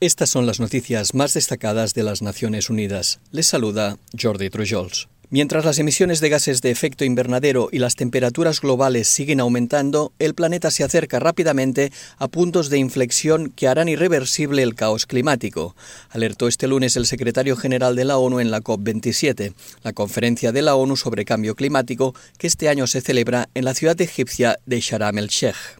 Estas son las noticias más destacadas de las Naciones Unidas. Les saluda Jordi Trujols. Mientras las emisiones de gases de efecto invernadero y las temperaturas globales siguen aumentando, el planeta se acerca rápidamente a puntos de inflexión que harán irreversible el caos climático, alertó este lunes el secretario general de la ONU en la COP27, la conferencia de la ONU sobre cambio climático que este año se celebra en la ciudad egipcia de Sharm el-Sheikh.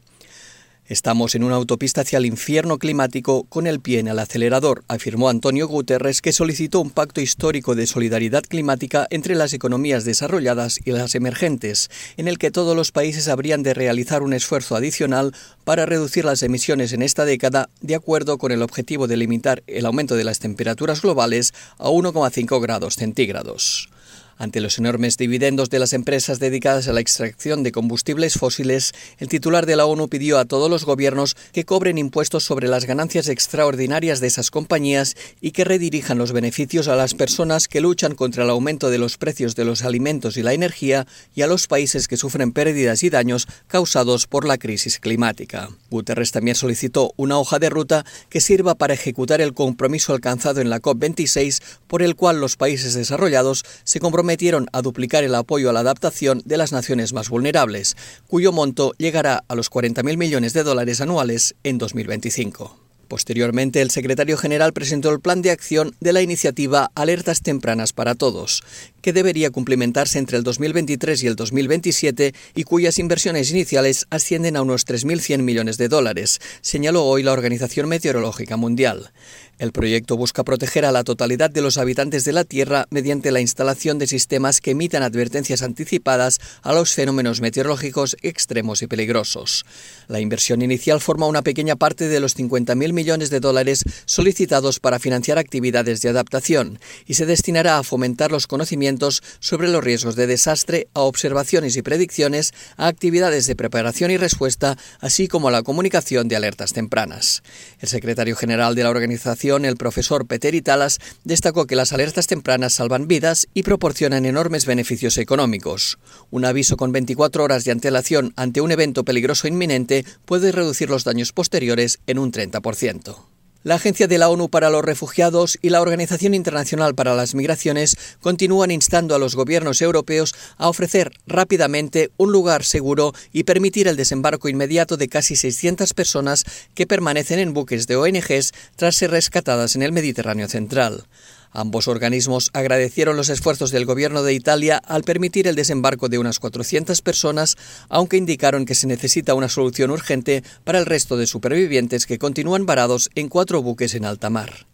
Estamos en una autopista hacia el infierno climático con el pie en el acelerador, afirmó Antonio Guterres, que solicitó un pacto histórico de solidaridad climática entre las economías desarrolladas y las emergentes, en el que todos los países habrían de realizar un esfuerzo adicional para reducir las emisiones en esta década, de acuerdo con el objetivo de limitar el aumento de las temperaturas globales a 1,5 grados centígrados. Ante los enormes dividendos de las empresas dedicadas a la extracción de combustibles fósiles, el titular de la ONU pidió a todos los gobiernos que cobren impuestos sobre las ganancias extraordinarias de esas compañías y que redirijan los beneficios a las personas que luchan contra el aumento de los precios de los alimentos y la energía y a los países que sufren pérdidas y daños causados por la crisis climática. Guterres también solicitó una hoja de ruta que sirva para ejecutar el compromiso alcanzado en la COP26 por el cual los países desarrollados se comprometen prometieron a duplicar el apoyo a la adaptación de las naciones más vulnerables, cuyo monto llegará a los 40.000 millones de dólares anuales en 2025. Posteriormente, el secretario general presentó el plan de acción de la iniciativa Alertas Tempranas para Todos, que debería cumplimentarse entre el 2023 y el 2027 y cuyas inversiones iniciales ascienden a unos 3.100 millones de dólares, señaló hoy la Organización Meteorológica Mundial. El proyecto busca proteger a la totalidad de los habitantes de la Tierra mediante la instalación de sistemas que emitan advertencias anticipadas a los fenómenos meteorológicos extremos y peligrosos. La inversión inicial forma una pequeña parte de los 50.000 millones de dólares solicitados para financiar actividades de adaptación y se destinará a fomentar los conocimientos sobre los riesgos de desastre, a observaciones y predicciones, a actividades de preparación y respuesta, así como a la comunicación de alertas tempranas. El secretario general de la organización el profesor Peter Italas destacó que las alertas tempranas salvan vidas y proporcionan enormes beneficios económicos. Un aviso con 24 horas de antelación ante un evento peligroso inminente puede reducir los daños posteriores en un 30%. La Agencia de la ONU para los Refugiados y la Organización Internacional para las Migraciones continúan instando a los gobiernos europeos a ofrecer rápidamente un lugar seguro y permitir el desembarco inmediato de casi 600 personas que permanecen en buques de ONGs tras ser rescatadas en el Mediterráneo central. Ambos organismos agradecieron los esfuerzos del gobierno de Italia al permitir el desembarco de unas 400 personas, aunque indicaron que se necesita una solución urgente para el resto de supervivientes que continúan varados en cuatro buques en alta mar.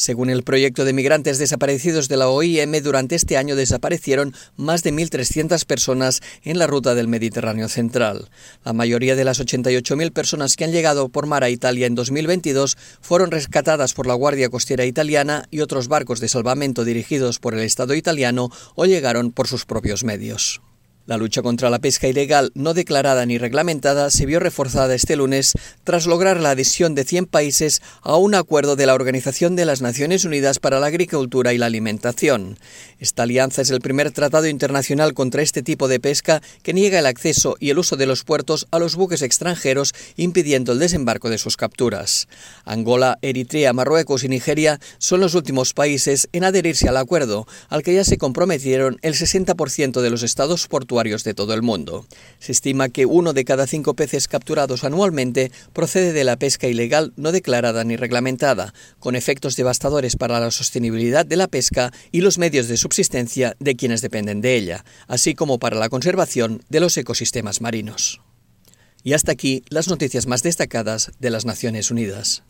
Según el proyecto de migrantes desaparecidos de la OIM, durante este año desaparecieron más de 1.300 personas en la ruta del Mediterráneo central. La mayoría de las 88.000 personas que han llegado por mar a Italia en 2022 fueron rescatadas por la Guardia Costera Italiana y otros barcos de salvamento dirigidos por el Estado italiano o llegaron por sus propios medios. La lucha contra la pesca ilegal no declarada ni reglamentada se vio reforzada este lunes tras lograr la adhesión de 100 países a un acuerdo de la Organización de las Naciones Unidas para la Agricultura y la Alimentación. Esta alianza es el primer tratado internacional contra este tipo de pesca que niega el acceso y el uso de los puertos a los buques extranjeros, impidiendo el desembarco de sus capturas. Angola, Eritrea, Marruecos y Nigeria son los últimos países en adherirse al acuerdo, al que ya se comprometieron el 60% de los estados de todo el mundo. Se estima que uno de cada cinco peces capturados anualmente procede de la pesca ilegal no declarada ni reglamentada, con efectos devastadores para la sostenibilidad de la pesca y los medios de subsistencia de quienes dependen de ella, así como para la conservación de los ecosistemas marinos. Y hasta aquí las noticias más destacadas de las Naciones Unidas.